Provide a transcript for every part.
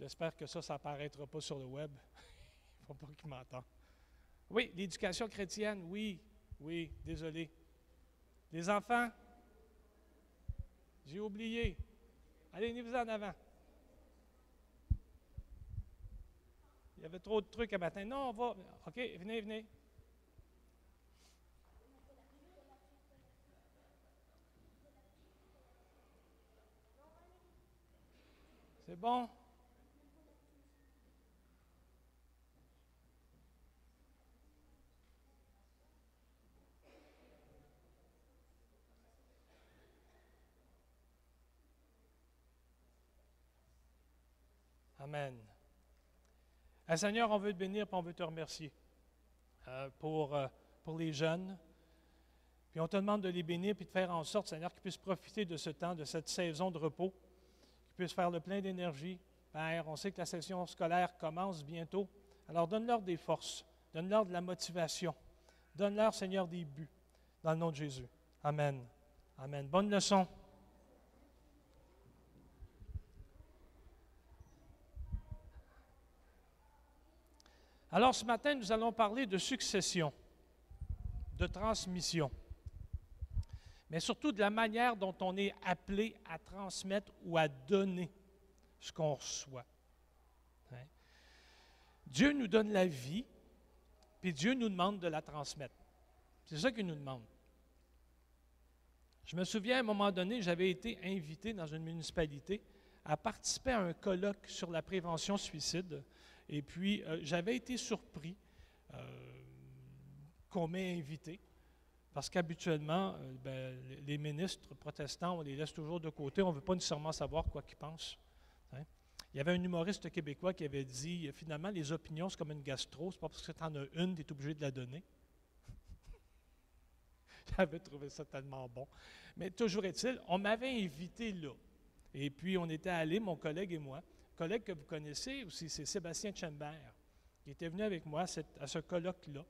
J'espère que ça, ça n'apparaîtra pas sur le web. Il ne faut pas qu'il m'entende. Oui, l'éducation chrétienne, oui, oui, désolé. Les enfants, j'ai oublié. Allez, venez-vous en avant. Il y avait trop de trucs à matin. Non, on va. OK, venez, venez. C'est bon? Amen. Seigneur, on veut te bénir et on veut te remercier euh, pour, euh, pour les jeunes. Puis on te demande de les bénir et de faire en sorte, Seigneur, qu'ils puissent profiter de ce temps, de cette saison de repos, qu'ils puissent faire le plein d'énergie. Père, on sait que la session scolaire commence bientôt. Alors donne-leur des forces, donne-leur de la motivation, donne-leur, Seigneur, des buts, dans le nom de Jésus. Amen. Amen. Bonne leçon. Alors ce matin, nous allons parler de succession, de transmission, mais surtout de la manière dont on est appelé à transmettre ou à donner ce qu'on reçoit. Hein? Dieu nous donne la vie, puis Dieu nous demande de la transmettre. C'est ça qu'il nous demande. Je me souviens, à un moment donné, j'avais été invité dans une municipalité à participer à un colloque sur la prévention suicide et puis, euh, j'avais été surpris euh, qu'on m'ait invité, parce qu'habituellement, euh, ben, les ministres protestants, on les laisse toujours de côté, on ne veut pas nécessairement savoir quoi qu'ils pensent. Hein. Il y avait un humoriste québécois qui avait dit, finalement, les opinions, c'est comme une gastro, c'est pas parce que tu en as une, tu es obligé de la donner. J'avais trouvé ça tellement bon. Mais toujours est-il, on m'avait invité là. Et puis, on était allés, mon collègue et moi, collègue que vous connaissez aussi, c'est Sébastien Chambert, qui était venu avec moi à ce colloque-là.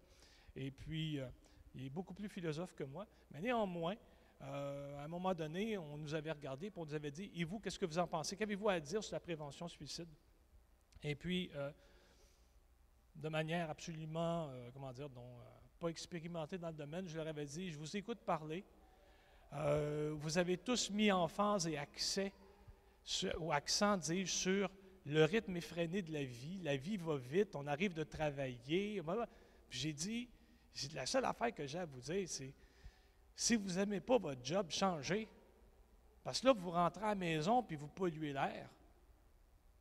Et puis, euh, il est beaucoup plus philosophe que moi, mais néanmoins, euh, à un moment donné, on nous avait regardé et on nous avait dit Et vous, qu'est-ce que vous en pensez? Qu'avez-vous à dire sur la prévention suicide Et puis, euh, de manière absolument, comment dire, pas expérimentée dans le domaine, je leur avais dit Je vous écoute parler. vous avez tous mis en phase et accès, ou accent, dis-je, sur le rythme effréné de la vie, la vie va vite, on arrive de travailler. J'ai dit, la seule affaire que j'ai à vous dire, c'est si vous n'aimez pas votre job, changez. Parce que là, vous rentrez à la maison puis vous polluez l'air.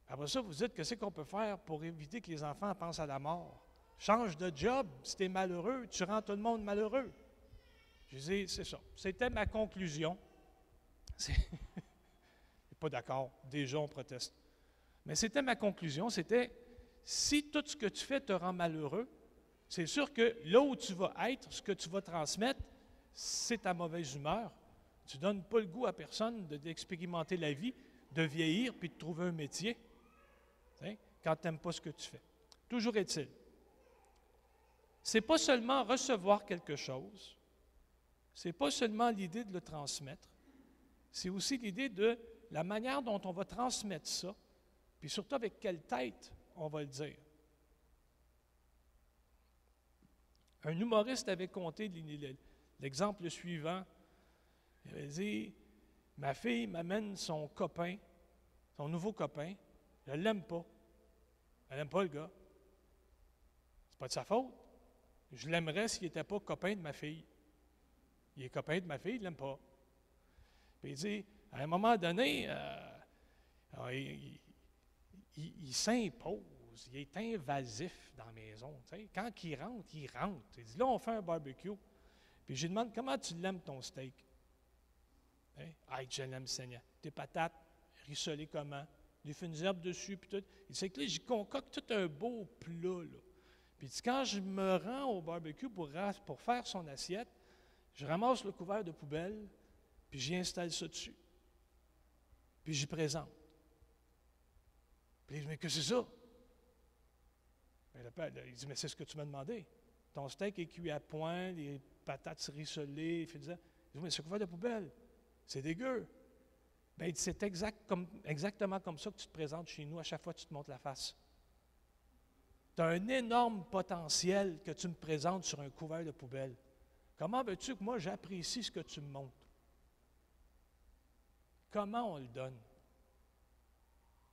Après ça, vous dites que c'est qu'on peut faire pour éviter que les enfants pensent à la mort? Change de job. Si tu es malheureux, tu rends tout le monde malheureux. Je dis, c'est ça. C'était ma conclusion. C'est pas d'accord. Déjà, on proteste. Mais c'était ma conclusion, c'était si tout ce que tu fais te rend malheureux, c'est sûr que là où tu vas être, ce que tu vas transmettre, c'est ta mauvaise humeur. Tu ne donnes pas le goût à personne d'expérimenter la vie, de vieillir puis de trouver un métier quand tu n'aimes pas ce que tu fais. Toujours est-il. Ce n'est pas seulement recevoir quelque chose, ce n'est pas seulement l'idée de le transmettre, c'est aussi l'idée de la manière dont on va transmettre ça puis surtout avec quelle tête on va le dire. Un humoriste avait compté l'exemple suivant. Il avait dit Ma fille m'amène son copain, son nouveau copain. Je ne l'aime pas. Elle n'aime pas le gars. C'est pas de sa faute. Je l'aimerais s'il n'était pas copain de ma fille. Il est copain de ma fille, il ne l'aime pas. Puis il dit À un moment donné, euh, il, il, s'impose, il est invasif dans la maison. Quand il rentre, il rentre. Il dit, là, on fait un barbecue. Puis je lui demande, comment tu l'aimes ton steak? Hein? Ah, je l'aime, Seigneur. Tes patates, rissolées comment? Des fines herbes dessus, puis tout. Il dit, que là, j'y concocte tout un beau plat, là. Puis quand je me rends au barbecue pour, pour faire son assiette, je ramasse le couvert de poubelle, puis j'y installe ça dessus. Puis j'y présente. Puis il dit, mais que c'est ça? Il dit, mais c'est ce que tu m'as demandé. Ton steak est cuit à point, les patates rissolées, il dit, mais c'est couvert de poubelle? C'est dégueu. Ben, c'est exact comme, exactement comme ça que tu te présentes chez nous à chaque fois que tu te montres la face. Tu as un énorme potentiel que tu me présentes sur un couvert de poubelle. Comment veux-tu que moi j'apprécie ce que tu me montres? Comment on le donne?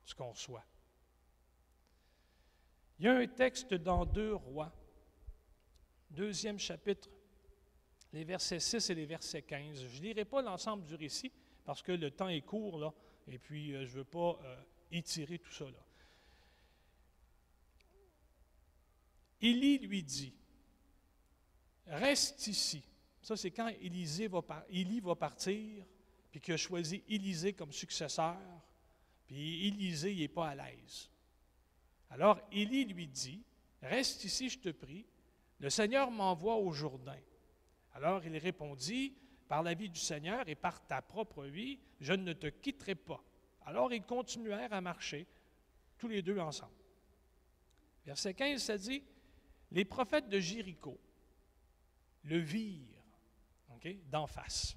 Ce qu'on reçoit. Il y a un texte dans Deux Rois, deuxième chapitre, les versets 6 et les versets 15. Je ne lirai pas l'ensemble du récit parce que le temps est court, et puis euh, je ne veux pas euh, étirer tout ça. Élie lui dit, reste ici. Ça, c'est quand Élisée va, Élie va partir, puis qu'il a choisi Élisée comme successeur, puis Élisée n'est pas à l'aise. Alors Élie lui dit, Reste ici, je te prie, le Seigneur m'envoie au Jourdain. Alors il répondit, Par la vie du Seigneur et par ta propre vie, je ne te quitterai pas. Alors ils continuèrent à marcher, tous les deux ensemble. Verset 15, ça dit, Les prophètes de Jéricho le virent d'en face.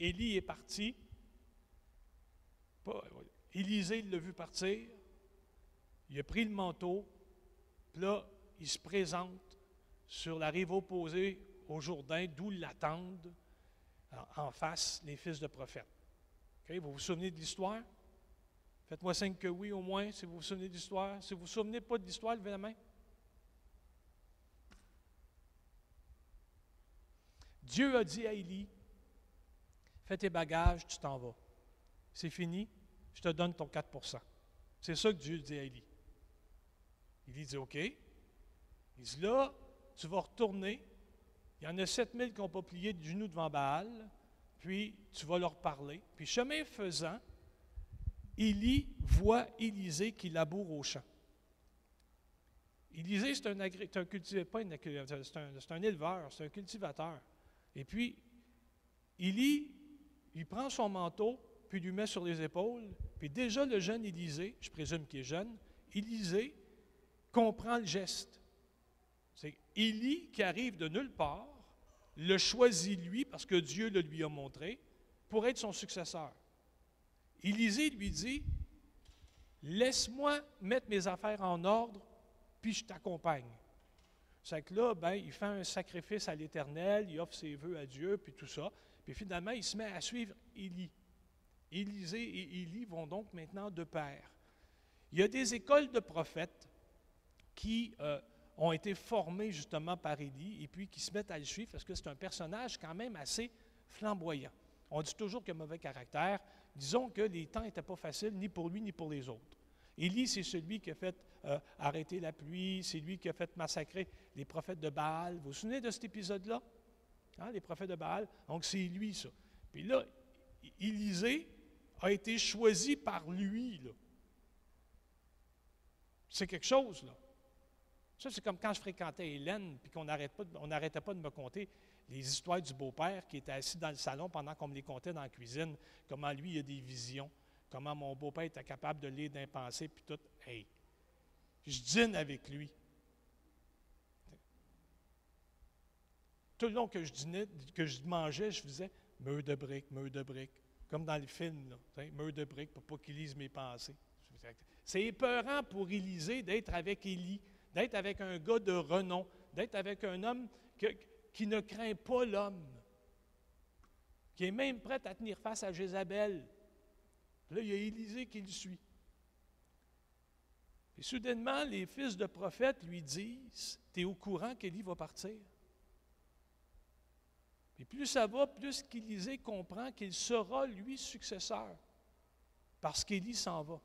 Élie est parti. Élisée l'a vu partir. Il a pris le manteau, puis là, il se présente sur la rive opposée au Jourdain, d'où l'attendent en face les fils de prophètes. Vous vous souvenez de l'histoire? Faites-moi signe que oui, au moins, si vous vous souvenez de l'histoire. Si vous ne vous souvenez pas de l'histoire, levez la main. Dieu a dit à Élie, fais tes bagages, tu t'en vas. C'est fini, je te donne ton 4% C'est ça que Dieu dit à Élie. Il dit OK. Il dit là, tu vas retourner. Il y en a 7000 qui n'ont pas plié du genou devant Baal. Puis tu vas leur parler. Puis chemin faisant, Élie voit Élisée qui laboure au champ. Élisée, c'est un, un, cultivateur, c'est un, éleveur, c'est un cultivateur. Et puis, Élie, il prend son manteau, puis lui met sur les épaules. Puis déjà, le jeune Élisée, je présume qu'il est jeune, Élisée, comprend le geste. C'est Élie qui arrive de nulle part, le choisit lui parce que Dieu le lui a montré pour être son successeur. Élisée lui dit Laisse-moi mettre mes affaires en ordre, puis je t'accompagne. C'est que là, ben, il fait un sacrifice à l'Éternel, il offre ses vœux à Dieu, puis tout ça. Puis finalement, il se met à suivre Élie. Élisée et Élie vont donc maintenant de pair. Il y a des écoles de prophètes qui euh, ont été formés justement par Élie et puis qui se mettent à le suivre parce que c'est un personnage quand même assez flamboyant. On dit toujours qu'il a mauvais caractère. Disons que les temps n'étaient pas faciles ni pour lui ni pour les autres. Élie, c'est celui qui a fait euh, arrêter la pluie, c'est lui qui a fait massacrer les prophètes de Baal. Vous vous souvenez de cet épisode-là? Hein, les prophètes de Baal. Donc, c'est lui, ça. Puis là, Élisée a été choisi par lui. C'est quelque chose, là. Ça, c'est comme quand je fréquentais Hélène, puis qu'on n'arrêtait pas de me conter les histoires du beau-père qui était assis dans le salon pendant qu'on me les contait dans la cuisine, comment lui, il a des visions, comment mon beau-père était capable de lire d'un pensée, puis tout. Hey, je dîne avec lui. Tout le long que je dînais, que je mangeais, je faisais meur de briques, meur de briques, comme dans le film, meur de briques pour pas qu'il lise mes pensées. C'est épeurant pour Élisée d'être avec Élie d'être avec un gars de renom, d'être avec un homme qui ne craint pas l'homme, qui est même prêt à tenir face à Jézabel. Là, il y a Élisée qui le suit. Et soudainement, les fils de prophètes lui disent Tu es au courant qu'Élie va partir Et plus ça va, plus qu'Élisée comprend qu'il sera, lui, successeur, parce qu'Élie s'en va.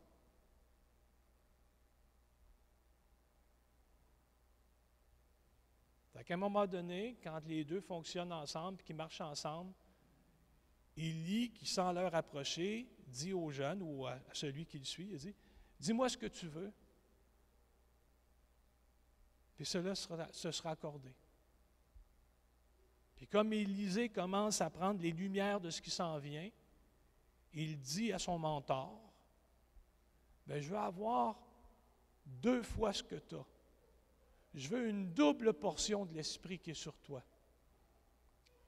qu'à un moment donné, quand les deux fonctionnent ensemble, qui marchent ensemble, lit, qui sent l'heure approcher, dit au jeune ou à celui qui le suit, il dit, dis-moi ce que tu veux, puis cela sera, ce sera accordé. Puis comme Élisée commence à prendre les lumières de ce qui s'en vient, il dit à son mentor, ben, je veux avoir deux fois ce que tu as je veux une double portion de l'Esprit qui est sur toi.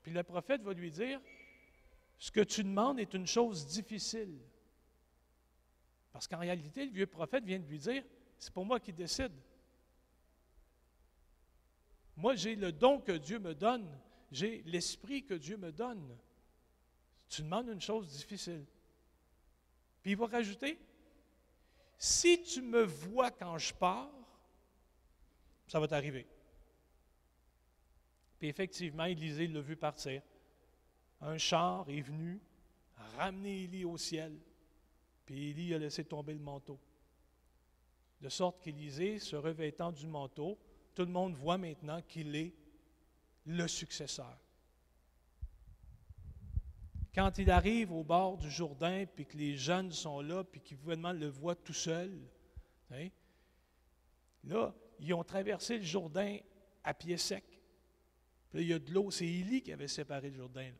Puis le prophète va lui dire, ce que tu demandes est une chose difficile. Parce qu'en réalité, le vieux prophète vient de lui dire, c'est pour moi qui décide. Moi, j'ai le don que Dieu me donne, j'ai l'esprit que Dieu me donne. Tu demandes une chose difficile. Puis il va rajouter, si tu me vois quand je pars, ça va t'arriver. Puis effectivement, Élisée l'a vu partir. Un char est venu ramener Élie au ciel. Puis Élie a laissé tomber le manteau. De sorte qu'Élisée, se revêtant du manteau, tout le monde voit maintenant qu'il est le successeur. Quand il arrive au bord du Jourdain, puis que les jeunes sont là, puis qu'ils le voient tout seul, hein, là, ils ont traversé le Jourdain à pied sec. Puis là, il y a de l'eau. C'est Élie qui avait séparé le Jourdain.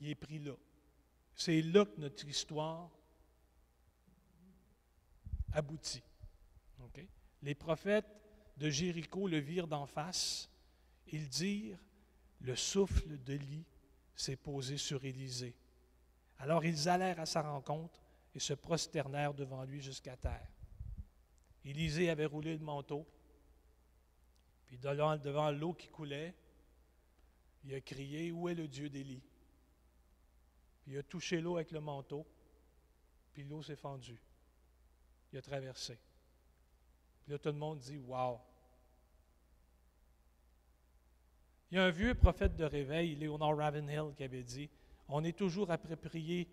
Il est pris là. C'est là que notre histoire aboutit. Les prophètes de Jéricho le virent d'en face. Ils dirent Le souffle de lit s'est posé sur Élisée. Alors ils allèrent à sa rencontre et se prosternèrent devant lui jusqu'à terre. Élisée avait roulé le manteau, puis devant l'eau qui coulait, il a crié Où est le Dieu d'Élie il a touché l'eau avec le manteau, puis l'eau s'est fendue. Il a traversé. Puis là, tout le monde dit Wow! Il y a un vieux prophète de réveil, Léonard Ravenhill, qui avait dit On est toujours approprié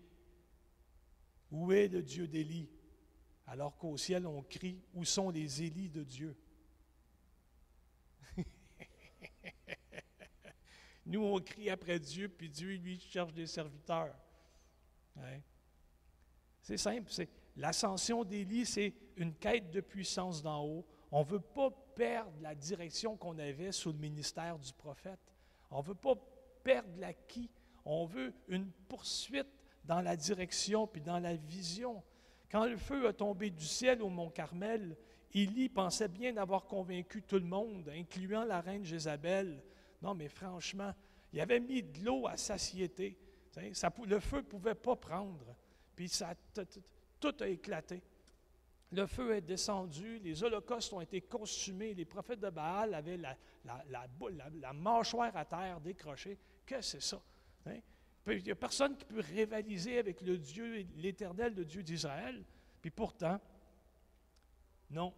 Où est le Dieu d'Élie Alors qu'au ciel, on crie Où sont les Élis de Dieu? Nous, on crie après Dieu, puis Dieu, lui, cherche des serviteurs. C'est simple. C'est, l'ascension d'Élie, c'est une quête de puissance d'en haut. On ne veut pas perdre la direction qu'on avait sous le ministère du prophète. On ne veut pas perdre l'acquis. On veut une poursuite dans la direction puis dans la vision. Quand le feu a tombé du ciel au mont Carmel, Élie pensait bien avoir convaincu tout le monde, incluant la reine Jézabel. Non, mais franchement, il avait mis de l'eau à satiété le feu ne pouvait pas prendre. Puis ça, tout a éclaté. Le feu est descendu, les holocaustes ont été consumés, les prophètes de Baal avaient la, mâchoire à terre décrochée. Que c'est ça? Hein? Il n'y a personne qui peut rivaliser avec l'éternel, le Dieu d'Israël. Puis pourtant, non.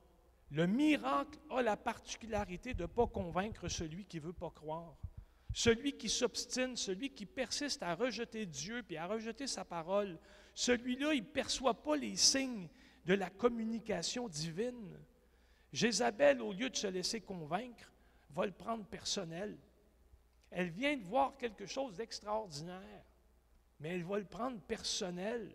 Le miracle a la particularité de ne pas convaincre celui qui ne veut pas croire. Celui qui s'obstine, celui qui persiste à rejeter Dieu puis à rejeter sa parole, celui-là, il ne perçoit pas les signes de la communication divine. Jézabel, au lieu de se laisser convaincre, va le prendre personnel. Elle vient de voir quelque chose d'extraordinaire, mais elle va le prendre personnel.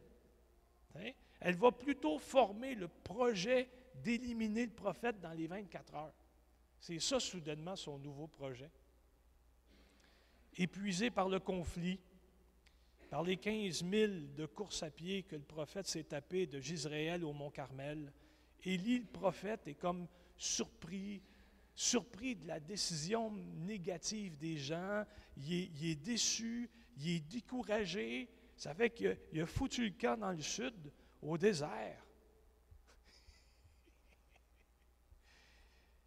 Hein? Elle va plutôt former le projet d'éliminer le prophète dans les 24 heures. C'est ça, soudainement, son nouveau projet épuisé par le conflit, par les 15 000 de course à pied que le prophète s'est tapé de Gisraël au mont Carmel, Élie, le prophète, est comme surpris, surpris de la décision négative des gens, il est, déçu, il est découragé, ça fait qu'il a foutu le camp dans le sud, au désert.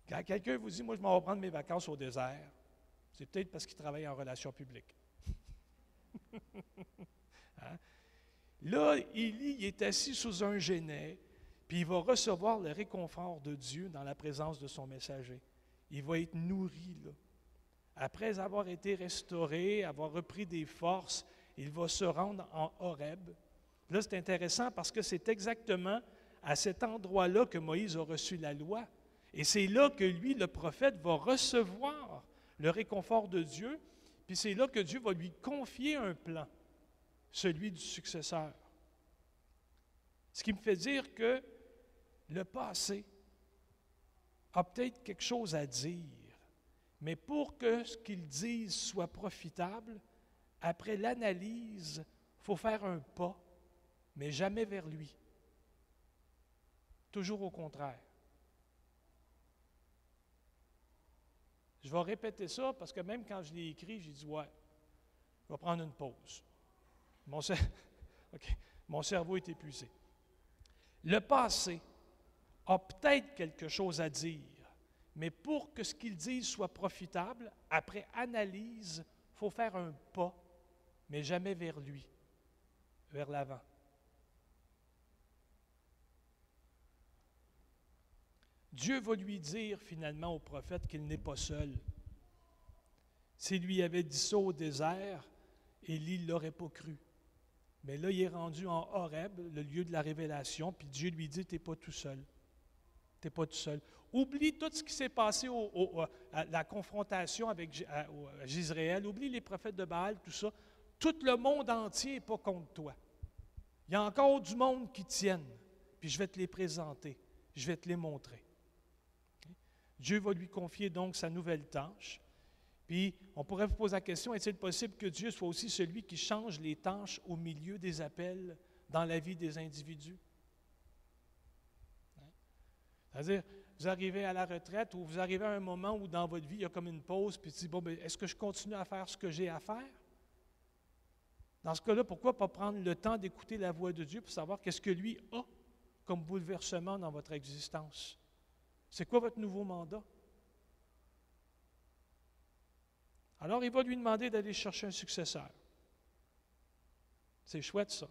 Quand quelqu'un vous dit, moi je m'en vais prendre mes vacances au désert, c'est peut-être parce qu'il travaille en relations publiques. Hein? Là, Élie est assis sous un genêt, puis il va recevoir le réconfort de Dieu dans la présence de son messager. Il va être nourri, là. Après avoir été restauré, avoir repris des forces, il va se rendre en Horeb. Là, c'est intéressant parce que c'est exactement à cet endroit-là que Moïse a reçu la loi. Et c'est là que lui, le prophète, va recevoir le réconfort de Dieu, puis c'est là que Dieu va lui confier un plan, celui du successeur. Ce qui me fait dire que le passé a peut-être quelque chose à dire, mais pour que ce qu'il dise soit profitable, après l'analyse, il faut faire un pas, mais jamais vers lui. Toujours au contraire. Je vais répéter ça parce que même quand je l'ai écrit, j'ai dit Ouais, je vais prendre une pause. Mon, cerveau est épuisé. Le passé a peut-être quelque chose à dire, mais pour que ce qu'il dit soit profitable, après analyse, il faut faire un pas, mais jamais vers lui, vers l'avant. Dieu va lui dire finalement au prophète qu'il n'est pas seul. S'il lui avait dit ça au désert, Élie ne l'aurait pas cru. Mais là, il est rendu en Horeb, le lieu de la révélation, puis Dieu lui dit, tu n'es pas tout seul. Tu n'es pas tout seul. Oublie tout ce qui s'est passé à la confrontation avec Israël. Oublie les prophètes de Baal, tout ça. Tout le monde entier n'est pas contre toi. Il y a encore du monde qui tienne. Puis je vais te les présenter. Je vais te les montrer. Dieu va lui confier donc sa nouvelle tâche. Puis, on pourrait vous poser la question, est-il possible que Dieu soit aussi celui qui change les tâches au milieu des appels dans la vie des individus? Hein? C'est-à-dire, vous arrivez à la retraite ou vous arrivez à un moment où dans votre vie, il y a comme une pause, puis tu dis, bon, est-ce que je continue à faire ce que j'ai à faire? Dans ce cas-là, pourquoi pas prendre le temps d'écouter la voix de Dieu pour savoir qu'est-ce que lui a comme bouleversement dans votre existence? C'est quoi votre nouveau mandat? Alors, il va lui demander d'aller chercher un successeur. C'est chouette, ça.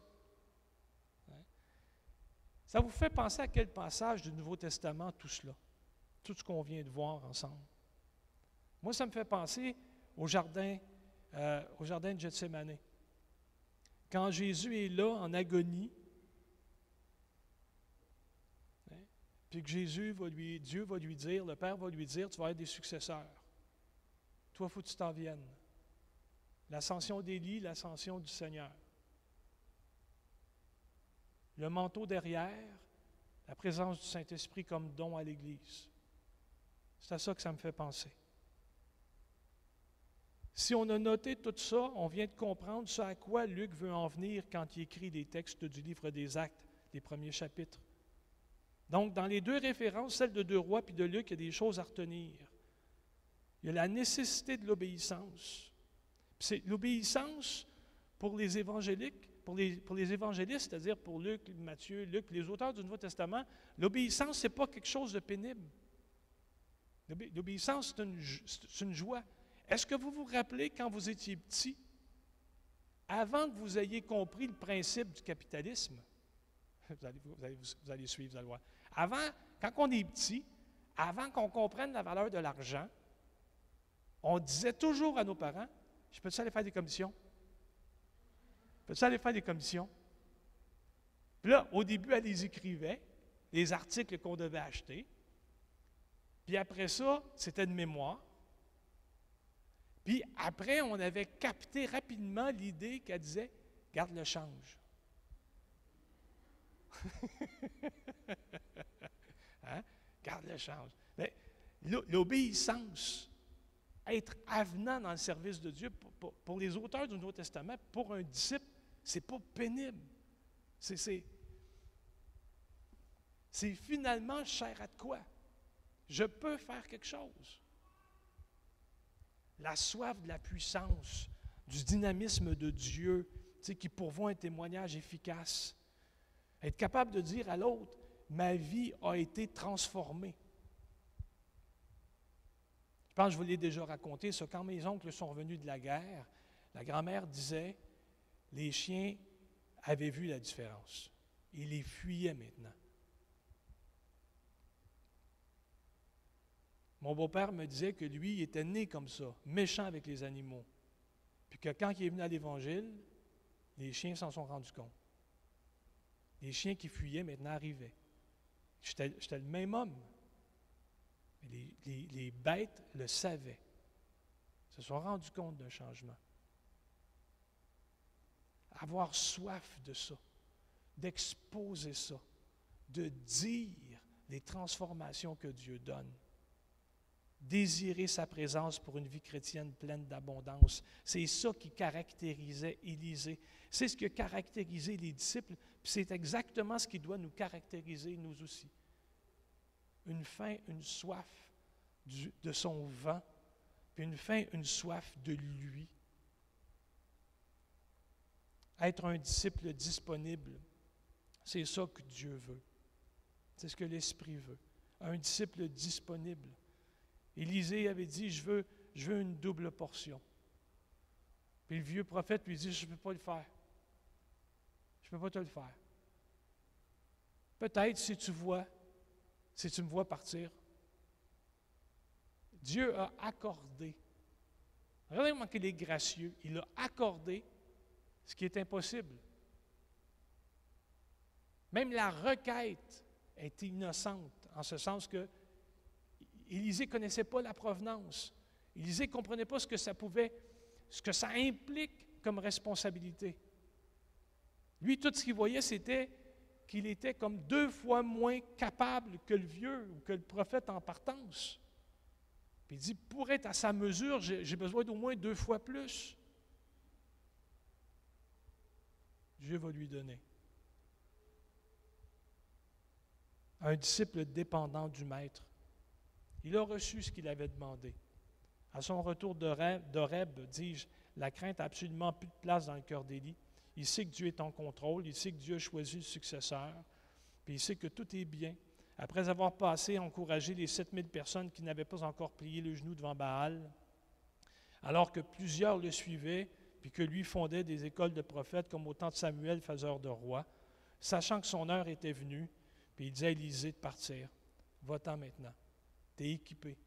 Ça vous fait penser à quel passage du Nouveau Testament tout cela, tout ce qu'on vient de voir ensemble? Moi, ça me fait penser au jardin, euh, de Gethsemane. Quand Jésus est là en agonie, puis que Jésus va lui, Dieu va lui dire, le Père va lui dire, tu vas être des successeurs. Toi, faut que tu t'en viennes. L'ascension d'Élie, l'ascension du Seigneur. Le manteau derrière, la présence du Saint-Esprit comme don à l'Église. C'est à ça que ça me fait penser. Si on a noté tout ça, on vient de comprendre ce à quoi Luc veut en venir quand il écrit des textes du livre des Actes, les premiers chapitres. Donc, dans les deux références, celle de Deux Rois puis de Luc, il y a des choses à retenir. Il y a la nécessité de l'obéissance. C'est l'obéissance pour les évangéliques, pour les, pour les évangélistes, c'est-à-dire pour Luc, Matthieu, Luc, les auteurs du Nouveau Testament, l'obéissance, ce n'est pas quelque chose de pénible. L'obéissance, c'est une, une joie. Est-ce que vous vous rappelez quand vous étiez petit, avant que vous ayez compris le principe du capitalisme, vous allez, vous allez, vous allez suivre, vous allez voir. Avant, quand on est petit, avant qu'on comprenne la valeur de l'argent, on disait toujours à nos parents, je peux-tu aller faire des commissions? Peux-tu aller faire des commissions? Puis là, au début, elle les écrivait, les articles qu'on devait acheter. Puis après ça, c'était de mémoire. Puis après, on avait capté rapidement l'idée qu'elle disait, garde le change. hein? Garde le change. L'obéissance, être avenant dans le service de Dieu, pour, les auteurs du Nouveau Testament, pour un disciple, c'est pas pénible. C'est finalement cher à de quoi? Je peux faire quelque chose. La soif de la puissance, du dynamisme de Dieu, qui pourvoit un témoignage efficace. Être capable de dire à l'autre, ma vie a été transformée. Je pense que je vous l'ai déjà raconté, ça, quand mes oncles sont revenus de la guerre, la grand-mère disait, les chiens avaient vu la différence. Ils les fuyaient maintenant. Mon beau-père me disait que lui, il était né comme ça, méchant avec les animaux. Puis que quand il est venu à l'Évangile, les chiens s'en sont rendus compte. Les chiens qui fuyaient maintenant arrivaient. J'étais le même homme les, bêtes le savaient, se sont rendus compte d'un changement. Avoir soif de ça, d'exposer ça, de dire les transformations que Dieu donne. Désirer sa présence pour une vie chrétienne pleine d'abondance. C'est ça qui caractérisait Élisée. C'est ce qui a caractérisé les disciples, puis c'est exactement ce qui doit nous caractériser nous aussi une faim, une soif de son vent, puis une faim, une soif de lui. être un disciple disponible. C'est ça que Dieu veut. C'est ce que l'Esprit veut. Un disciple disponible. Élisée avait dit, je veux, je veux une double portion. Puis le vieux prophète lui dit, je ne peux pas le faire. Je ne peux pas te le faire. Peut-être si tu vois, si tu me vois partir, Dieu a accordé. Regardez comment il est gracieux. Il a accordé ce qui est impossible. Même la requête est innocente, en ce sens que Élisée ne connaissait pas la provenance. Élisée ne comprenait pas ce que ça pouvait, ce que ça implique comme responsabilité. Lui, tout ce qu'il voyait, c'était qu'il était comme deux fois moins capable que le vieux ou que le prophète en partance. Puis il dit, pour être à sa mesure, j'ai besoin d'au moins deux fois plus. Dieu va lui donner. Un disciple dépendant du Maître. Il a reçu ce qu'il avait demandé. À son retour d'Oreb, dis-je, la crainte n'a absolument plus de place dans le cœur d'Élie. Il sait que Dieu est en contrôle, il sait que Dieu a choisi le successeur, puis il sait que tout est bien. Après avoir passé, encouragé les 7000 personnes qui n'avaient pas encore plié le genou devant Baal, alors que plusieurs le suivaient, puis que lui fondait des écoles de prophètes comme au temps de Samuel, faiseur de roi, sachant que son heure était venue, puis il disait à Élisée de partir. Va-t'en maintenant. Tu es équipé.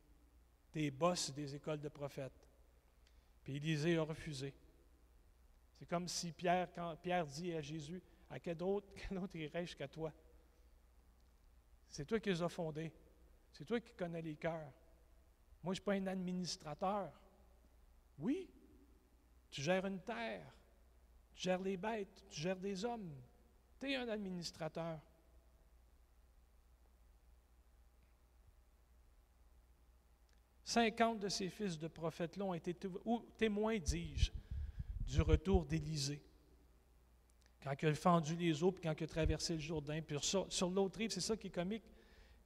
Tu es boss des écoles de prophètes. Puis Élisée a refusé. C'est comme si Pierre, dit à Jésus, à quel autre, quel autre irais-je qu'à toi? C'est toi qui les as fondés. C'est toi qui connais les cœurs. Moi, je ne suis pas un administrateur. Oui, tu gères une terre, tu gères les bêtes, tu gères des hommes. Tu es un administrateur. Cinquante de ces fils de prophètes-là ont été témoins, dis-je, du retour d'Élysée. Quand il a fendu les eaux, puis quand il a traversé le Jourdain. Puis sur, sur l'autre rive, c'est ça qui est comique.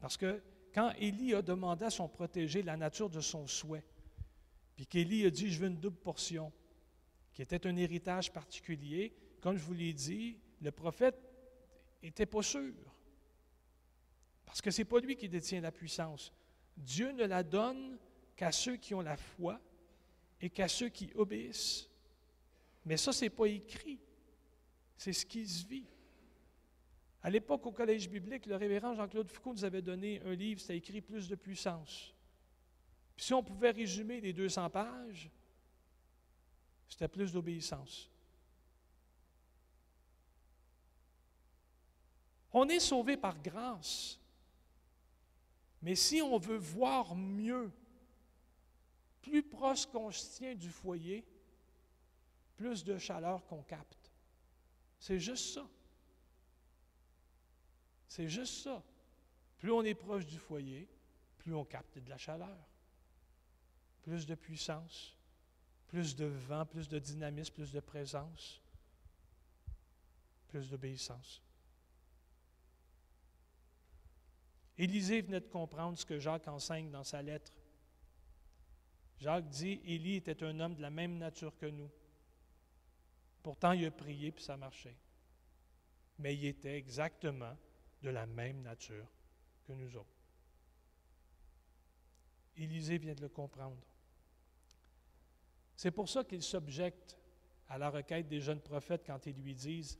Parce que quand Élie a demandé à son protégé la nature de son souhait, puis qu'Élie a dit Je veux une double portion, qui était un héritage particulier. Comme je vous l'ai dit, le prophète n'était pas sûr. Parce que ce n'est pas lui qui détient la puissance. Dieu ne la donne qu'à ceux qui ont la foi et qu'à ceux qui obéissent. Mais ça, ce n'est pas écrit. C'est ce qui se vit. À l'époque, au collège biblique, le révérend Jean-Claude Foucault nous avait donné un livre, c'était écrit Plus de puissance. Puis si on pouvait résumer les 200 pages, c'était plus d'obéissance. On est sauvé par grâce. Mais si on veut voir mieux, plus proche qu'on se tient du foyer, plus de chaleur qu'on capte. C'est juste ça. C'est juste ça. Plus on est proche du foyer, plus on capte de la chaleur. Plus de puissance plus de vent, plus de dynamisme, plus de présence, plus d'obéissance. Élisée venait de comprendre ce que Jacques enseigne dans sa lettre. Jacques dit, Élie était un homme de la même nature que nous. Pourtant, il a prié puis ça marchait. Mais il était exactement de la même nature que nous autres. Élisée vient de le comprendre. C'est pour ça qu'ils s'objectent à la requête des jeunes prophètes quand ils lui disent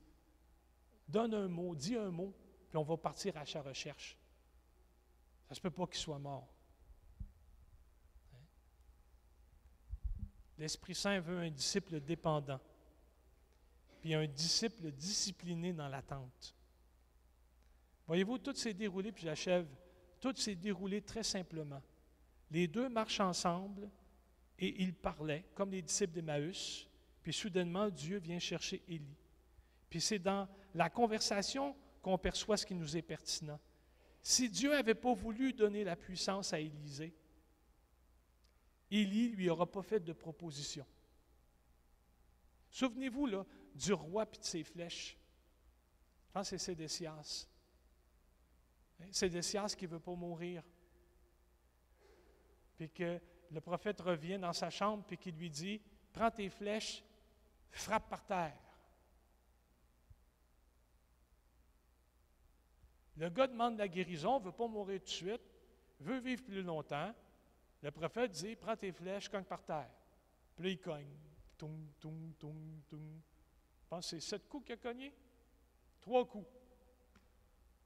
Donne un mot, dis un mot, puis on va partir à sa recherche. Ça ne se peut pas qu'il soit mort. Hein? L'Esprit Saint veut un disciple dépendant, puis un disciple discipliné dans l'attente. Voyez-vous, tout s'est déroulé, puis j'achève, tout s'est déroulé très simplement. Les deux marchent ensemble, et il parlait, comme les disciples d'Emmaüs, puis soudainement, Dieu vient chercher Élie. Puis c'est dans la conversation qu'on perçoit ce qui nous est pertinent. Si Dieu n'avait pas voulu donner la puissance à Élisée, Élie lui aura pas fait de proposition. Souvenez-vous là, du roi puis de ses flèches. Je pense que c'est Sédécias. Hein? Sédécias qui ne veut pas mourir. Puis que le prophète revient dans sa chambre puis qui lui dit Prends tes flèches, frappe par terre. Le gars demande la guérison, ne veut pas mourir tout de suite, veut vivre plus longtemps. Le prophète dit Prends tes flèches, cogne par terre. Puis il cogne. Toum, toum, toum, toum. C'est sept coups qu'il a cogné. Trois coups.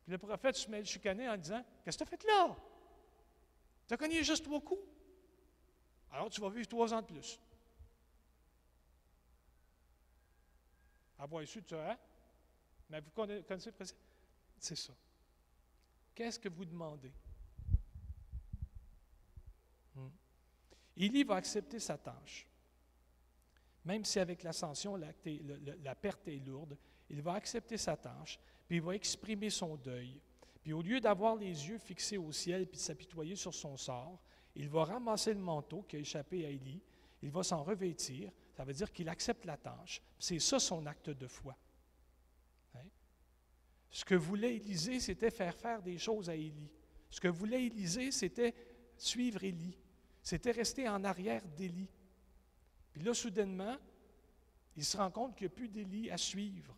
Puis le prophète se met chicaner en disant Qu'est-ce que tu as fait là? Tu as cogné juste trois coups? Alors tu vas vivre trois ans de plus. Avoir su, tu as. Mais vous connaissez le C'est ça. Qu'est-ce que vous demandez? Hmm. Élie va accepter sa tâche. Même si avec l'ascension, la, perte est lourde, il va accepter sa tâche, puis il va exprimer son deuil. Puis au lieu d'avoir les yeux fixés au ciel puis de s'apitoyer sur son sort, il va ramasser le manteau qui a échappé à Élie, il va s'en revêtir, ça veut dire qu'il accepte la tâche. C'est ça son acte de foi. Hein? Ce que voulait Élisée, c'était faire faire des choses à Élie. Ce que voulait Élisée, c'était suivre Élie. C'était rester en arrière d'Élie. Puis là, soudainement, il se rend compte qu'il n'y a plus d'Élie à suivre.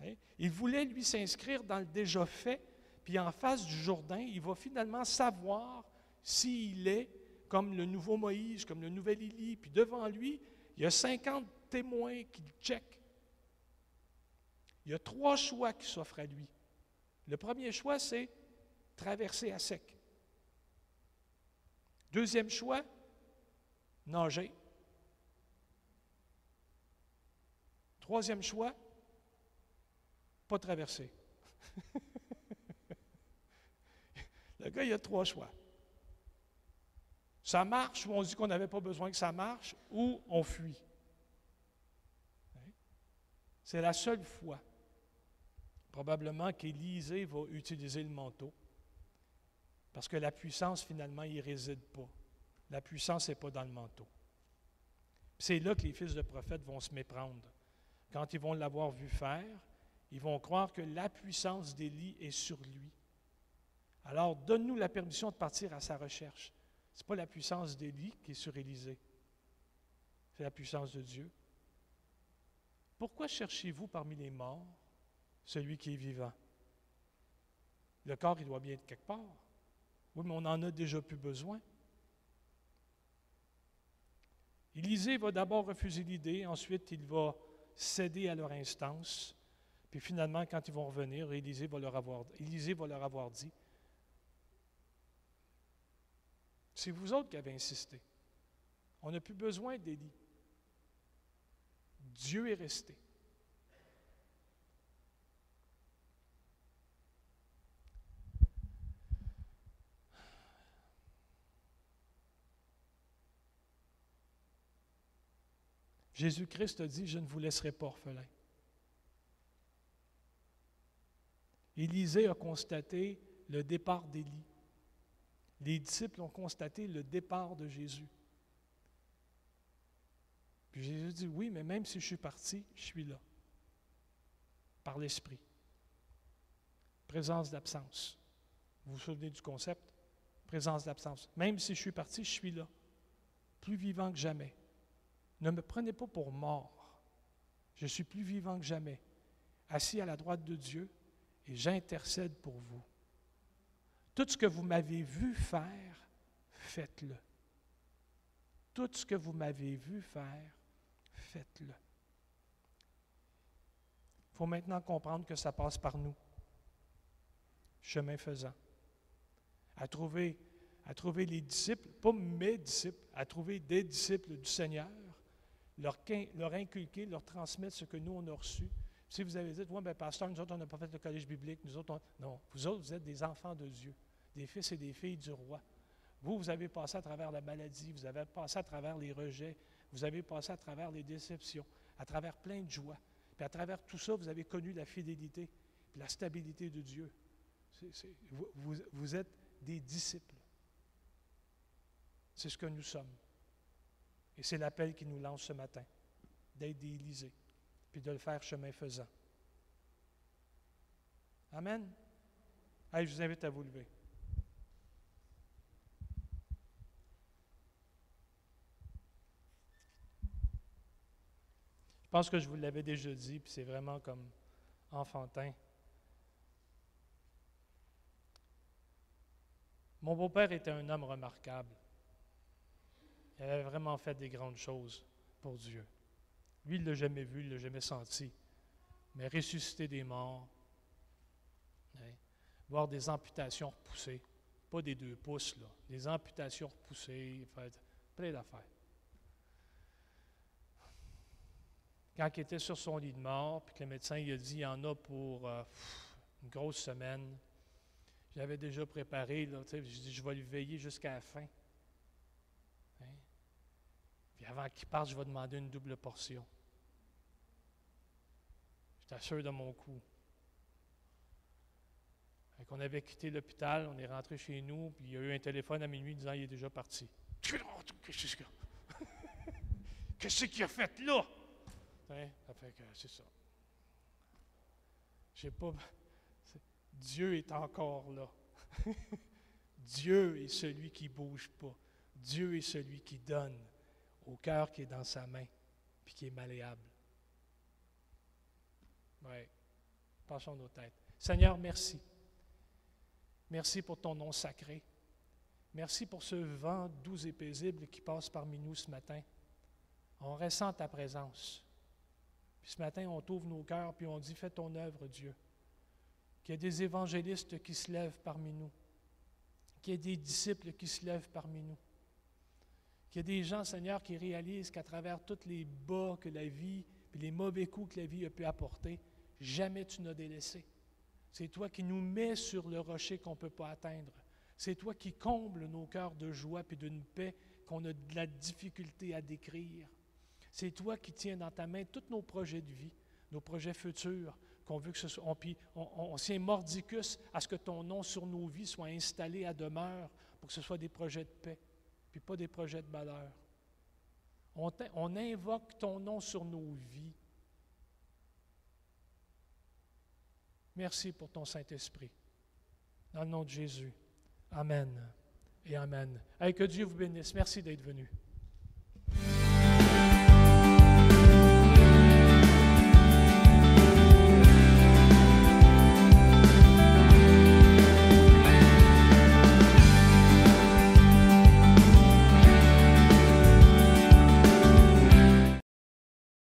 Hein? Il voulait, lui, s'inscrire dans le déjà fait, puis en face du Jourdain, il va finalement savoir s'il est comme le nouveau Moïse, comme le nouvel Élie, puis devant lui, il y a 50 témoins qui le. Il y a trois choix qui s'offrent à lui. Le premier choix, c'est traverser à sec. Deuxième choix, nager. Troisième choix, pas traverser. Le gars, il a trois choix. Ça marche ou on dit qu'on n'avait pas besoin que ça marche ou on fuit. Hein? C'est la seule fois, probablement, qu'Élisée va utiliser le manteau. Parce que la puissance, finalement, il n'y réside pas. La puissance n'est pas dans le manteau. C'est là que les fils de prophètes vont se méprendre. Quand ils vont l'avoir vu faire, ils vont croire que la puissance d'Élie est sur lui. Alors, donne-nous la permission de partir à sa recherche. Ce n'est pas la puissance d'Élie qui est sur Élisée. C'est la puissance de Dieu. Pourquoi cherchez-vous parmi les morts celui qui est vivant? Le corps, il doit bien être quelque part. Oui, mais on en a déjà plus besoin. Élisée va d'abord refuser l'idée, ensuite il va céder à leur instance, puis finalement, quand ils vont revenir, Élisée va leur avoir, Élisée va leur avoir dit, C'est vous autres qui avez insisté. On n'a plus besoin d'Élie. Dieu est resté. Jésus-Christ a dit, je ne vous laisserai pas orphelin. Élisée a constaté le départ d'Élie les disciples ont constaté le départ de Jésus. Puis Jésus dit, oui, mais même si je suis parti, je suis là, par l'Esprit. Présence d'absence. Vous vous souvenez du concept? Présence d'absence. Même si je suis parti, je suis là, plus vivant que jamais. Ne me prenez pas pour mort. Je suis plus vivant que jamais, assis à la droite de Dieu, et j'intercède pour vous. Tout ce que vous m'avez vu faire, faites-le. Tout ce que vous m'avez vu faire, faites-le. Il faut maintenant comprendre que ça passe par nous, chemin faisant. À trouver, les disciples, pas mes disciples, à trouver des disciples du Seigneur, leur, inculquer, leur transmettre ce que nous, on a reçu. Si vous avez dit, oui, bien, pasteur, nous autres, on n'a pas fait le collège biblique, nous autres, non, vous autres, vous êtes des enfants de Dieu, des fils et des filles du roi. Vous, vous avez passé à travers la maladie, vous avez passé à travers les rejets, vous avez passé à travers les déceptions, à travers plein de joie. Puis à travers tout ça, vous avez connu la fidélité, la stabilité de Dieu. vous, vous êtes des disciples. C'est ce que nous sommes. Et c'est l'appel qui nous lance ce matin, d'être des Élysées puis de le faire chemin faisant. Amen. Allez, je vous invite à vous lever. Je pense que je vous l'avais déjà dit, puis c'est vraiment comme enfantin. Mon beau-père était un homme remarquable. Il avait vraiment fait des grandes choses pour Dieu. Lui, il ne l'a jamais vu, il ne l'a jamais senti. Mais ressusciter des morts, hein, voir des amputations repoussées, pas des deux pouces, des amputations repoussées, plein d'affaires. Quand il était sur son lit de mort, puis que le médecin il a dit il y en a pour euh, une grosse semaine, j'avais déjà préparé, là, je dis je vais lui veiller jusqu'à la fin. Avant qu'il parte, je vais demander une double portion. J'étais sûr de mon coup. On avait quitté l'hôpital, on est rentré chez nous, puis il y a eu un téléphone à minuit disant qu'il est déjà parti. Qu'est-ce qu'il a fait là? Ça fait que c'est ça. J'ai pas. Dieu est encore là. Dieu est celui qui ne bouge pas. Dieu est celui qui donne au cœur qui est dans sa main, puis qui est malléable. Oui. Passons nos têtes. Seigneur, merci. Merci pour ton nom sacré. Merci pour ce vent doux et paisible qui passe parmi nous ce matin. On ressent ta présence. Puis ce matin, on t'ouvre nos cœurs, puis on dit, fais ton œuvre, Dieu. Qu'il y ait des évangélistes qui se lèvent parmi nous. Qu'il y ait des disciples qui se lèvent parmi nous. Qu'il y ait des gens, Seigneur, qui réalisent qu'à travers tous les bas que la vie, puis les mauvais coups que la vie a pu apporter, jamais tu n'as délaissé. C'est toi qui nous mets sur le rocher qu'on ne peut pas atteindre. C'est toi qui combles nos cœurs de joie et d'une paix qu'on a de la difficulté à décrire. C'est toi qui tiens dans ta main tous nos projets de vie, nos projets futurs, qu'on veut que ce soit. On, on, mordicus à ce que ton nom sur nos vies soit installé à demeure pour que ce soit des projets de paix, puis pas des projets de malheur. On, invoque ton nom sur nos vies. Merci pour ton Saint-Esprit. Dans le nom de Jésus. Amen et Amen. que Dieu vous bénisse. Merci d'être venu.